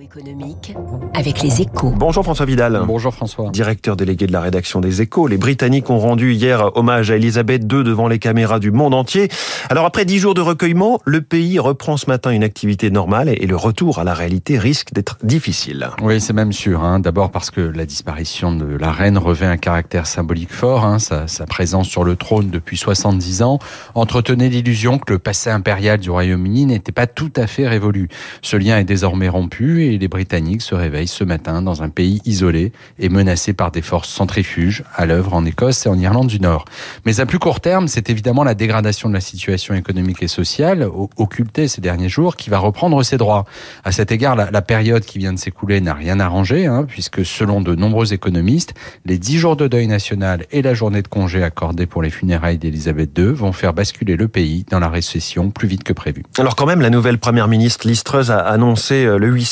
Économique avec les échos. Bonjour François Vidal. Bonjour François. Directeur délégué de la rédaction des échos. Les Britanniques ont rendu hier hommage à Elisabeth II devant les caméras du monde entier. Alors après dix jours de recueillement, le pays reprend ce matin une activité normale et le retour à la réalité risque d'être difficile. Oui, c'est même sûr. Hein. D'abord parce que la disparition de la reine revêt un caractère symbolique fort. Hein. Sa, sa, présence sur le trône depuis 70 ans entretenait l'illusion que le passé impérial du Royaume-Uni n'était pas tout à fait révolu. Ce lien est désormais rompu et les Britanniques se réveillent ce matin dans un pays isolé et menacé par des forces centrifuges à l'œuvre en Écosse et en Irlande du Nord. Mais à plus court terme, c'est évidemment la dégradation de la situation économique et sociale occultée ces derniers jours qui va reprendre ses droits. À cet égard, la, période qui vient de s'écouler n'a rien arrangé, hein, puisque selon de nombreux économistes, les dix jours de deuil national et la journée de congé accordée pour les funérailles d'Elisabeth II vont faire basculer le pays dans la récession plus vite que prévu. Alors quand même, la nouvelle première ministre Liz Truss a annoncé le 8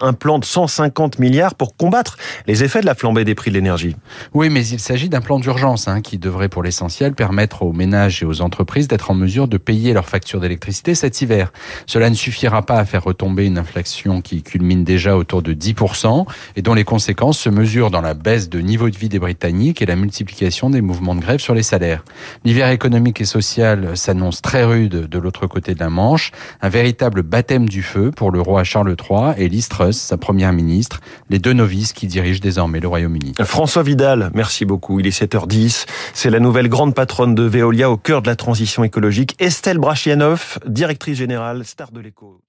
un plan de 150 milliards pour combattre les effets de la flambée des prix de l'énergie. Oui, mais il s'agit d'un plan d'urgence hein, qui devrait pour l'essentiel permettre aux ménages et aux entreprises d'être en mesure de payer leurs factures d'électricité cet hiver. Cela ne suffira pas à faire retomber une inflation qui culmine déjà autour de 10% et dont les conséquences se mesurent dans la baisse de niveau de vie des Britanniques et la multiplication des mouvements de grève sur les salaires. L'hiver économique et social s'annonce très rude de l'autre côté de la Manche, un véritable baptême du feu pour le roi Charles III et Liz sa première ministre, les deux novices qui dirigent désormais le Royaume-Uni. François Vidal, merci beaucoup. Il est 7h10. C'est la nouvelle grande patronne de Veolia au cœur de la transition écologique, Estelle Brachianov, directrice générale, star de l'écho.